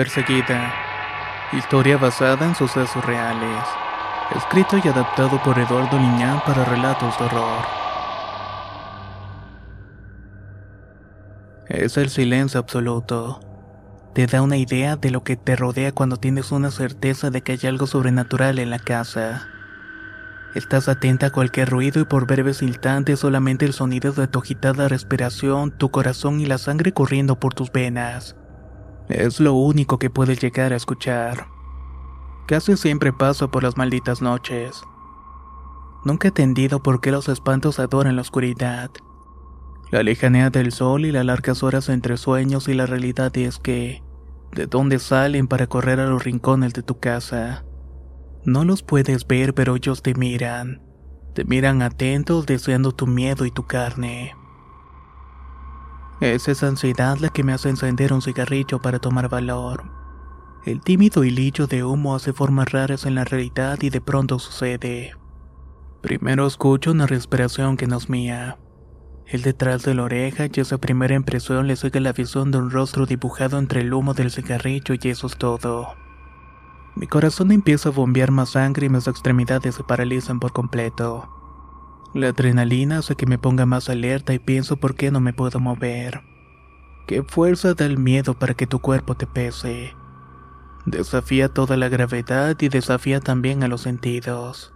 Perseguida. Historia basada en sucesos reales. Escrito y adaptado por Eduardo Liñán para relatos de horror. Es el silencio absoluto. Te da una idea de lo que te rodea cuando tienes una certeza de que hay algo sobrenatural en la casa. Estás atenta a cualquier ruido y por breves instantes solamente el sonido de tu agitada respiración, tu corazón y la sangre corriendo por tus venas. Es lo único que puedes llegar a escuchar. Casi siempre paso por las malditas noches. Nunca he entendido por qué los espantos adoran la oscuridad. La lejanía del sol y las largas horas entre sueños y la realidad es que, ¿de dónde salen para correr a los rincones de tu casa? No los puedes ver, pero ellos te miran. Te miran atentos deseando tu miedo y tu carne. Es esa ansiedad la que me hace encender un cigarrillo para tomar valor. El tímido hilillo de humo hace formas raras en la realidad y de pronto sucede. Primero escucho una respiración que no es mía. El detrás de la oreja y esa primera impresión le sigue la visión de un rostro dibujado entre el humo del cigarrillo y eso es todo. Mi corazón empieza a bombear más sangre y mis extremidades se paralizan por completo. La adrenalina hace que me ponga más alerta y pienso por qué no me puedo mover. ¿Qué fuerza da el miedo para que tu cuerpo te pese? Desafía toda la gravedad y desafía también a los sentidos.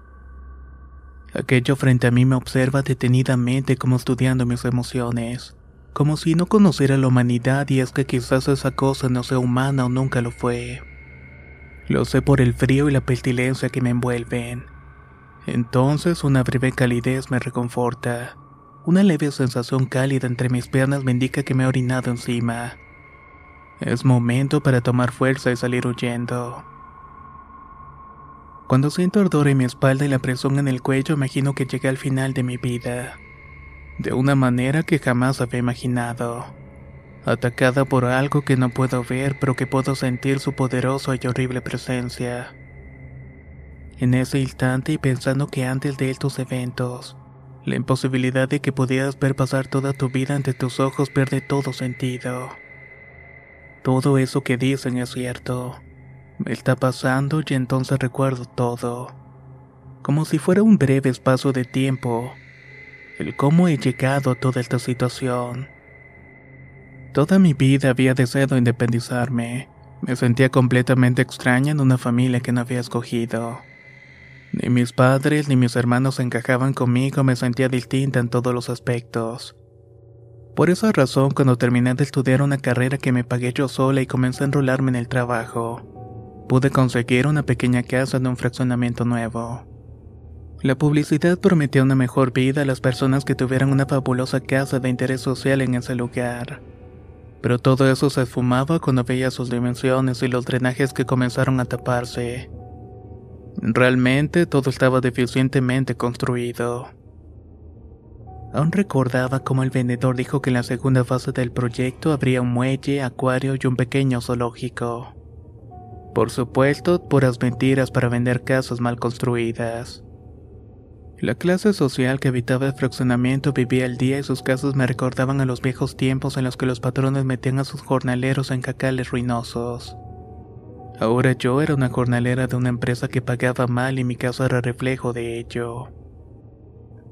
Aquello frente a mí me observa detenidamente como estudiando mis emociones, como si no conociera la humanidad y es que quizás esa cosa no sea humana o nunca lo fue. Lo sé por el frío y la pestilencia que me envuelven. Entonces una breve calidez me reconforta. Una leve sensación cálida entre mis piernas me indica que me he orinado encima. Es momento para tomar fuerza y salir huyendo. Cuando siento ardor en mi espalda y la presión en el cuello, imagino que llegué al final de mi vida. De una manera que jamás había imaginado. Atacada por algo que no puedo ver, pero que puedo sentir su poderosa y horrible presencia. En ese instante y pensando que antes de estos eventos, la imposibilidad de que pudieras ver pasar toda tu vida ante tus ojos pierde todo sentido. Todo eso que dicen es cierto. Me está pasando y entonces recuerdo todo. Como si fuera un breve espacio de tiempo. El cómo he llegado a toda esta situación. Toda mi vida había deseado independizarme. Me sentía completamente extraña en una familia que no había escogido. Ni mis padres ni mis hermanos encajaban conmigo, me sentía distinta en todos los aspectos. Por esa razón, cuando terminé de estudiar una carrera que me pagué yo sola y comencé a enrolarme en el trabajo, pude conseguir una pequeña casa en un fraccionamiento nuevo. La publicidad prometía una mejor vida a las personas que tuvieran una fabulosa casa de interés social en ese lugar. Pero todo eso se esfumaba cuando veía sus dimensiones y los drenajes que comenzaron a taparse. Realmente todo estaba deficientemente construido. Aún recordaba cómo el vendedor dijo que en la segunda fase del proyecto habría un muelle, acuario y un pequeño zoológico. Por supuesto, puras mentiras para vender casas mal construidas. La clase social que habitaba el fraccionamiento vivía al día y sus casas me recordaban a los viejos tiempos en los que los patrones metían a sus jornaleros en cacales ruinosos. Ahora yo era una jornalera de una empresa que pagaba mal y mi casa era reflejo de ello.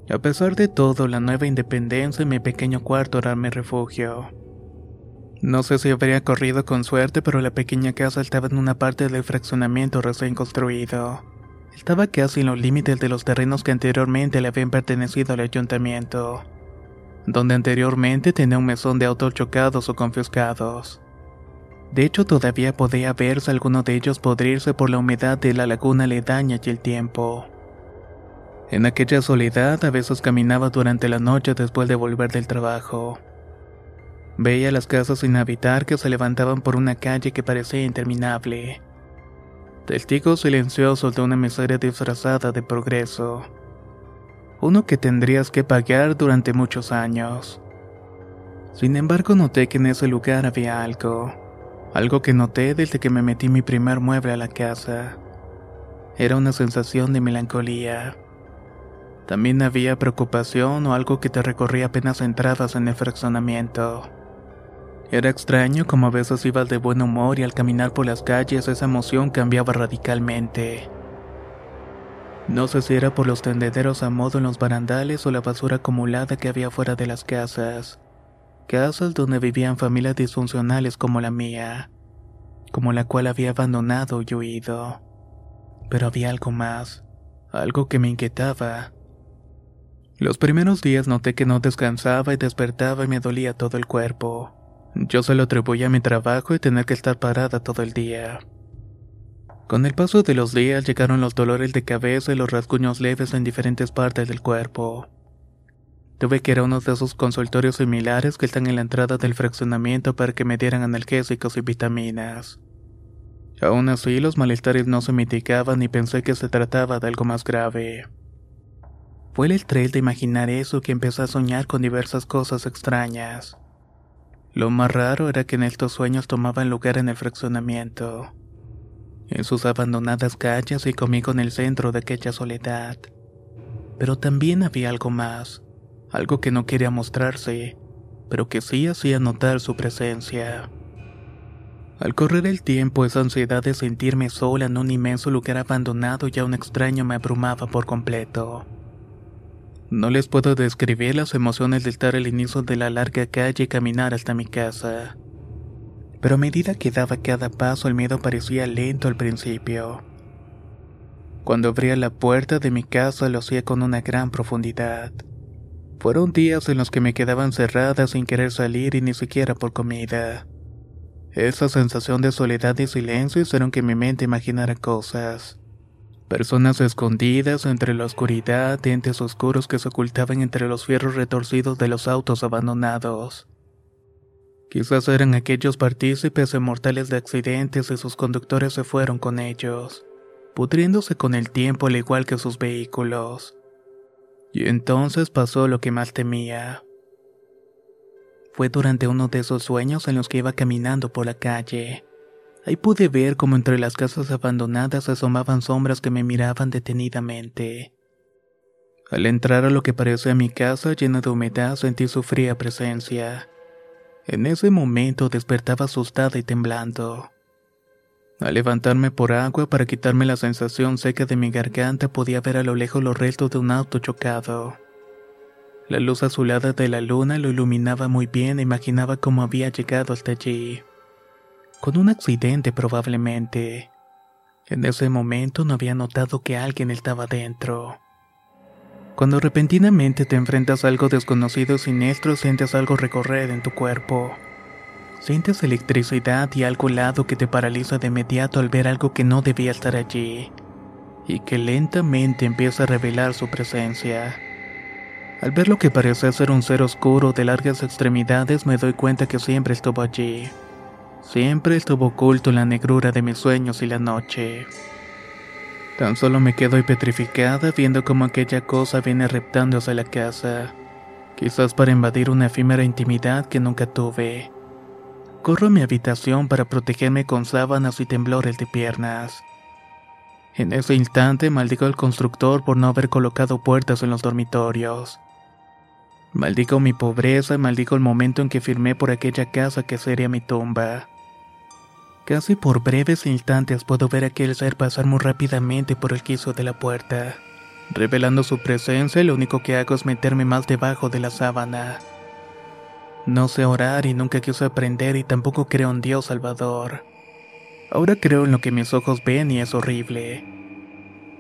A pesar de todo, la nueva independencia y mi pequeño cuarto eran mi refugio. No sé si habría corrido con suerte, pero la pequeña casa estaba en una parte del fraccionamiento recién construido. Estaba casi en los límites de los terrenos que anteriormente le habían pertenecido al ayuntamiento, donde anteriormente tenía un mesón de autos chocados o confiscados. De hecho, todavía podía verse alguno de ellos podrirse por la humedad de la laguna aledaña y el tiempo. En aquella soledad a veces caminaba durante la noche después de volver del trabajo. Veía las casas sin habitar que se levantaban por una calle que parecía interminable. Testigos silenciosos de una miseria disfrazada de progreso. Uno que tendrías que pagar durante muchos años. Sin embargo, noté que en ese lugar había algo. Algo que noté desde que me metí mi primer mueble a la casa. Era una sensación de melancolía. También había preocupación o algo que te recorría apenas entradas en el fraccionamiento. Era extraño como a veces ibas de buen humor y al caminar por las calles esa emoción cambiaba radicalmente. No sé si era por los tendederos a modo en los barandales o la basura acumulada que había fuera de las casas casas donde vivían familias disfuncionales como la mía, como la cual había abandonado y huido. Pero había algo más, algo que me inquietaba. Los primeros días noté que no descansaba y despertaba y me dolía todo el cuerpo. Yo se lo atribuía a mi trabajo y tener que estar parada todo el día. Con el paso de los días llegaron los dolores de cabeza y los rasguños leves en diferentes partes del cuerpo. Tuve que ir a uno de esos consultorios similares que están en la entrada del fraccionamiento para que me dieran analgésicos y vitaminas. Aún así, los malestares no se mitigaban y pensé que se trataba de algo más grave. Fue el estrés de imaginar eso que empecé a soñar con diversas cosas extrañas. Lo más raro era que en estos sueños tomaban lugar en el fraccionamiento, en sus abandonadas calles y conmigo en el centro de aquella soledad. Pero también había algo más algo que no quería mostrarse, pero que sí hacía notar su presencia. Al correr el tiempo, esa ansiedad de sentirme sola en un inmenso lugar abandonado y a un extraño me abrumaba por completo. No les puedo describir las emociones de estar al inicio de la larga calle y caminar hasta mi casa. Pero a medida que daba cada paso el miedo parecía lento al principio. Cuando abría la puerta de mi casa lo hacía con una gran profundidad. Fueron días en los que me quedaba encerrada sin querer salir y ni siquiera por comida. Esa sensación de soledad y silencio hicieron que mi mente imaginara cosas. Personas escondidas entre la oscuridad, entes oscuros que se ocultaban entre los fierros retorcidos de los autos abandonados. Quizás eran aquellos partícipes mortales de accidentes y sus conductores se fueron con ellos, pudriéndose con el tiempo al igual que sus vehículos. Y entonces pasó lo que más temía. Fue durante uno de esos sueños en los que iba caminando por la calle. Ahí pude ver como entre las casas abandonadas asomaban sombras que me miraban detenidamente. Al entrar a lo que parecía mi casa llena de humedad sentí su fría presencia. En ese momento despertaba asustada y temblando. Al levantarme por agua para quitarme la sensación seca de mi garganta podía ver a lo lejos los restos de un auto chocado. La luz azulada de la luna lo iluminaba muy bien e imaginaba cómo había llegado hasta allí. Con un accidente probablemente. En ese momento no había notado que alguien estaba dentro. Cuando repentinamente te enfrentas a algo desconocido y siniestro, sientes algo recorrer en tu cuerpo. Sientes electricidad y algo helado que te paraliza de inmediato al ver algo que no debía estar allí, y que lentamente empieza a revelar su presencia. Al ver lo que parece ser un ser oscuro de largas extremidades me doy cuenta que siempre estuvo allí. Siempre estuvo oculto en la negrura de mis sueños y la noche. Tan solo me quedo petrificada viendo cómo aquella cosa viene reptando hacia la casa, quizás para invadir una efímera intimidad que nunca tuve. Corro a mi habitación para protegerme con sábanas y temblores de piernas. En ese instante maldigo al constructor por no haber colocado puertas en los dormitorios. Maldigo mi pobreza y maldigo el momento en que firmé por aquella casa que sería mi tumba. Casi por breves instantes puedo ver a aquel ser pasar muy rápidamente por el quiso de la puerta. Revelando su presencia, lo único que hago es meterme más debajo de la sábana. No sé orar y nunca quise aprender y tampoco creo en Dios Salvador. Ahora creo en lo que mis ojos ven y es horrible.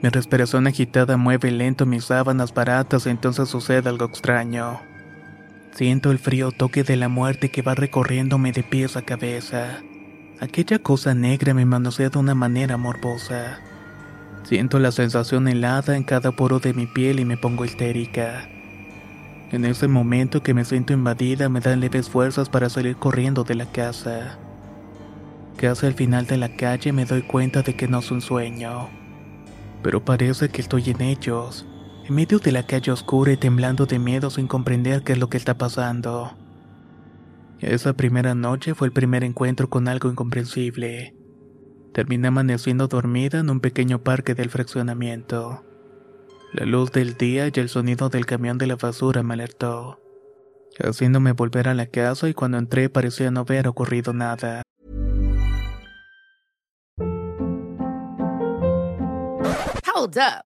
Mi respiración agitada mueve lento mis sábanas baratas, entonces sucede algo extraño. Siento el frío toque de la muerte que va recorriéndome de pies a cabeza. Aquella cosa negra me manosea de una manera morbosa. Siento la sensación helada en cada poro de mi piel y me pongo histérica. En ese momento que me siento invadida me dan leves fuerzas para salir corriendo de la casa. Casi al final de la calle me doy cuenta de que no es un sueño. Pero parece que estoy en ellos, en medio de la calle oscura y temblando de miedo sin comprender qué es lo que está pasando. Esa primera noche fue el primer encuentro con algo incomprensible. Terminé amaneciendo dormida en un pequeño parque del fraccionamiento. La luz del día y el sonido del camión de la basura me alertó, haciéndome volver a la casa y cuando entré parecía no haber ocurrido nada. Hold up.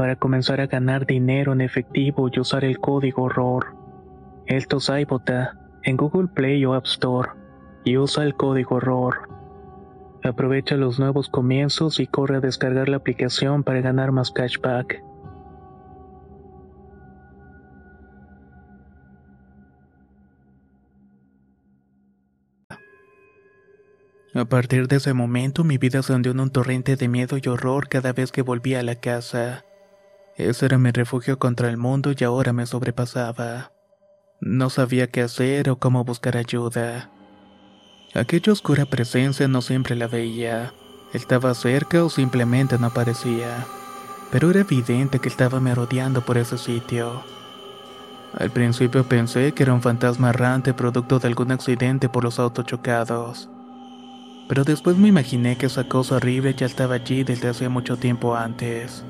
para comenzar a ganar dinero en efectivo y usar el código ROR. Esto es iBota en Google Play o App Store y usa el código ROR. Aprovecha los nuevos comienzos y corre a descargar la aplicación para ganar más cashback. A partir de ese momento mi vida se hundió en un torrente de miedo y horror cada vez que volvía a la casa. Ese era mi refugio contra el mundo y ahora me sobrepasaba. No sabía qué hacer o cómo buscar ayuda. Aquella oscura presencia no siempre la veía. Estaba cerca o simplemente no aparecía. Pero era evidente que estaba merodeando por ese sitio. Al principio pensé que era un fantasma errante producto de algún accidente por los autos chocados. Pero después me imaginé que esa cosa horrible ya estaba allí desde hace mucho tiempo antes.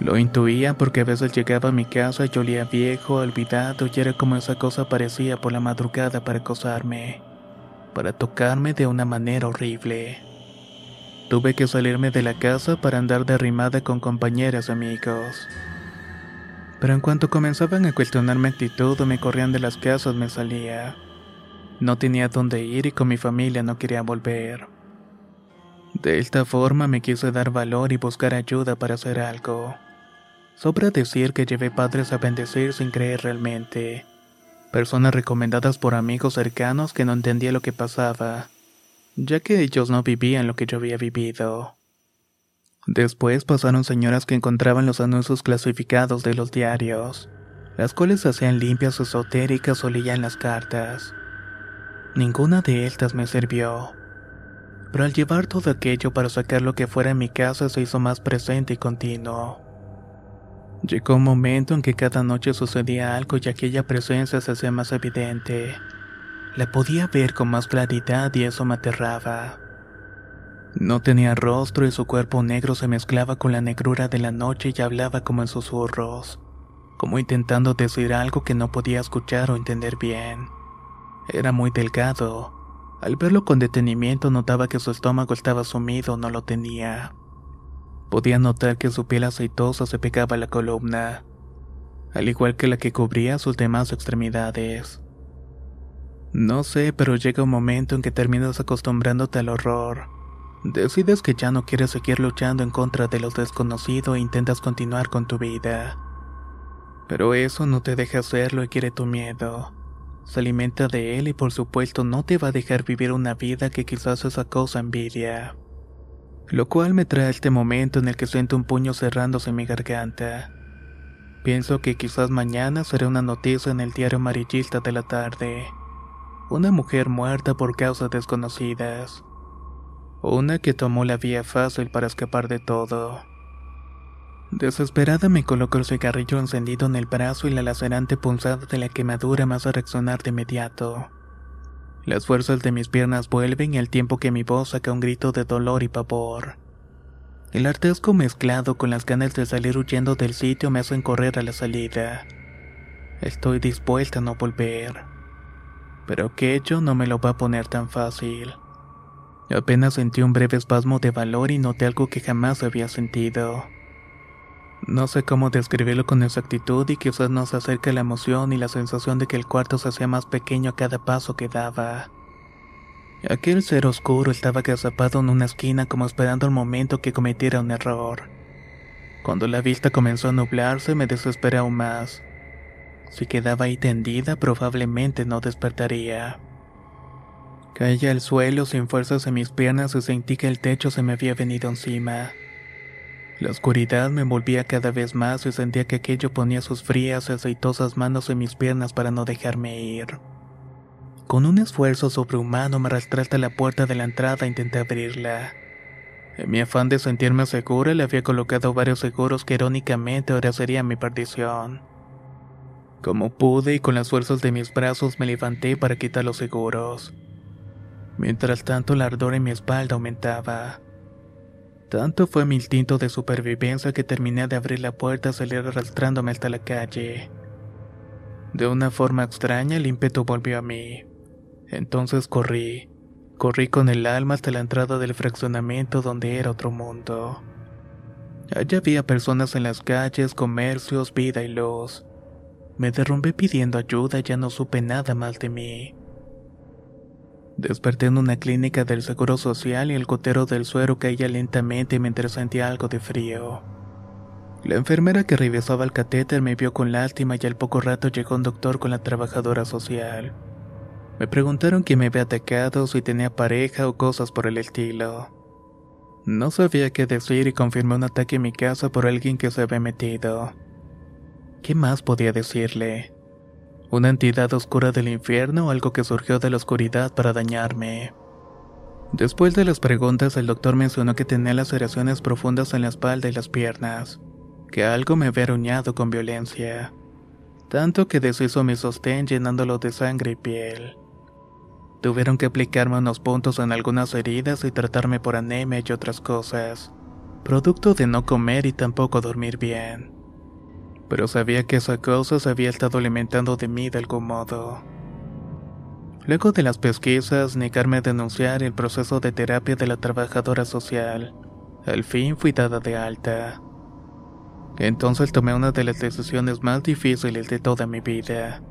Lo intuía porque a veces llegaba a mi casa y olía viejo, olvidado y era como esa cosa aparecía por la madrugada para acosarme. para tocarme de una manera horrible. Tuve que salirme de la casa para andar derrimada con compañeras amigos. Pero en cuanto comenzaban a cuestionar mi actitud o me corrían de las casas, me salía. No tenía dónde ir y con mi familia no quería volver. De esta forma me quise dar valor y buscar ayuda para hacer algo. Sobra decir que llevé padres a bendecir sin creer realmente. Personas recomendadas por amigos cercanos que no entendía lo que pasaba, ya que ellos no vivían lo que yo había vivido. Después pasaron señoras que encontraban los anuncios clasificados de los diarios, las cuales hacían limpias esotéricas o leían las cartas. Ninguna de estas me sirvió. Pero al llevar todo aquello para sacar lo que fuera en mi casa se hizo más presente y continuo. Llegó un momento en que cada noche sucedía algo y aquella presencia se hacía más evidente. La podía ver con más claridad y eso me aterraba. No tenía rostro y su cuerpo negro se mezclaba con la negrura de la noche y hablaba como en susurros, como intentando decir algo que no podía escuchar o entender bien. Era muy delgado. Al verlo con detenimiento notaba que su estómago estaba sumido, no lo tenía. Podía notar que su piel aceitosa se pegaba a la columna, al igual que la que cubría sus demás extremidades. No sé, pero llega un momento en que terminas acostumbrándote al horror Decides que ya no quieres seguir luchando en contra de los desconocidos e intentas continuar con tu vida. Pero eso no te deja hacerlo y quiere tu miedo. Se alimenta de él y por supuesto no te va a dejar vivir una vida que quizás esa cosa envidia. Lo cual me trae este momento en el que siento un puño cerrándose en mi garganta. Pienso que quizás mañana será una noticia en el diario amarillista de la tarde. Una mujer muerta por causas desconocidas. Una que tomó la vía fácil para escapar de todo. Desesperada me coloco el cigarrillo encendido en el brazo y la lacerante punzada de la quemadura me hace reaccionar de inmediato. Las fuerzas de mis piernas vuelven y al tiempo que mi voz saca un grito de dolor y pavor. El hartazgo mezclado con las ganas de salir huyendo del sitio me hacen correr a la salida. Estoy dispuesta a no volver. Pero aquello no me lo va a poner tan fácil. Apenas sentí un breve espasmo de valor y noté algo que jamás había sentido. No sé cómo describirlo con exactitud y quizás nos acerca la emoción y la sensación de que el cuarto se hacía más pequeño a cada paso que daba. Aquel ser oscuro estaba agazapado en una esquina como esperando el momento que cometiera un error. Cuando la vista comenzó a nublarse me desesperé aún más. Si quedaba ahí tendida probablemente no despertaría. Caí al suelo sin fuerzas en mis piernas y sentí que el techo se me había venido encima. La oscuridad me envolvía cada vez más y sentía que aquello ponía sus frías y aceitosas manos en mis piernas para no dejarme ir. Con un esfuerzo sobrehumano me arrastré hasta la puerta de la entrada e intenté abrirla. En mi afán de sentirme segura le había colocado varios seguros que irónicamente ahora serían mi perdición. Como pude y con las fuerzas de mis brazos me levanté para quitar los seguros. Mientras tanto, el ardor en mi espalda aumentaba. Tanto fue mi instinto de supervivencia que terminé de abrir la puerta y salir arrastrándome hasta la calle. De una forma extraña, el ímpetu volvió a mí. Entonces corrí. Corrí con el alma hasta la entrada del fraccionamiento donde era otro mundo. Allá había personas en las calles, comercios, vida y luz. Me derrumbé pidiendo ayuda ya no supe nada más de mí. Desperté en una clínica del Seguro Social y el gotero del suero caía lentamente mientras sentía algo de frío. La enfermera que revisaba el catéter me vio con lástima y al poco rato llegó un doctor con la trabajadora social. Me preguntaron quién me había atacado, si tenía pareja o cosas por el estilo. No sabía qué decir y confirmé un ataque en mi casa por alguien que se había metido. ¿Qué más podía decirle? Una entidad oscura del infierno algo que surgió de la oscuridad para dañarme. Después de las preguntas, el doctor mencionó que tenía laceraciones profundas en la espalda y las piernas, que algo me había aruñado con violencia, tanto que deshizo mi sostén llenándolo de sangre y piel. Tuvieron que aplicarme unos puntos en algunas heridas y tratarme por anemia y otras cosas, producto de no comer y tampoco dormir bien pero sabía que esa cosa se había estado alimentando de mí de algún modo. Luego de las pesquisas, negarme a denunciar el proceso de terapia de la trabajadora social, al fin fui dada de alta. Entonces tomé una de las decisiones más difíciles de toda mi vida,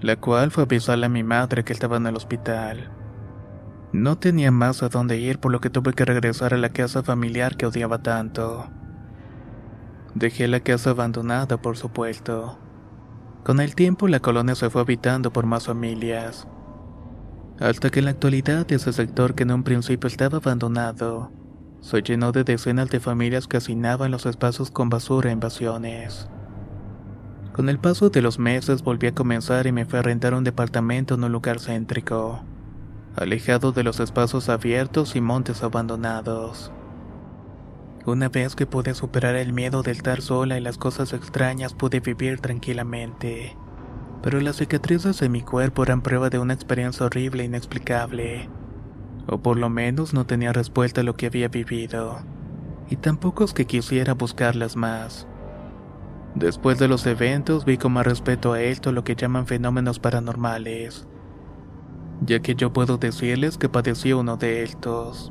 la cual fue avisarle a mi madre que estaba en el hospital. No tenía más a dónde ir por lo que tuve que regresar a la casa familiar que odiaba tanto. Dejé la casa abandonada, por supuesto. Con el tiempo la colonia se fue habitando por más familias, hasta que en la actualidad ese sector que en un principio estaba abandonado, se llenó de decenas de familias que hacinaban los espacios con basura e invasiones. Con el paso de los meses volví a comenzar y me fui a rentar un departamento en un lugar céntrico, alejado de los espacios abiertos y montes abandonados. Una vez que pude superar el miedo de estar sola y las cosas extrañas, pude vivir tranquilamente. Pero las cicatrices en mi cuerpo eran prueba de una experiencia horrible e inexplicable. O por lo menos no tenía respuesta a lo que había vivido. Y tampoco es que quisiera buscarlas más. Después de los eventos vi con más respeto a esto lo que llaman fenómenos paranormales. Ya que yo puedo decirles que padecí uno de estos.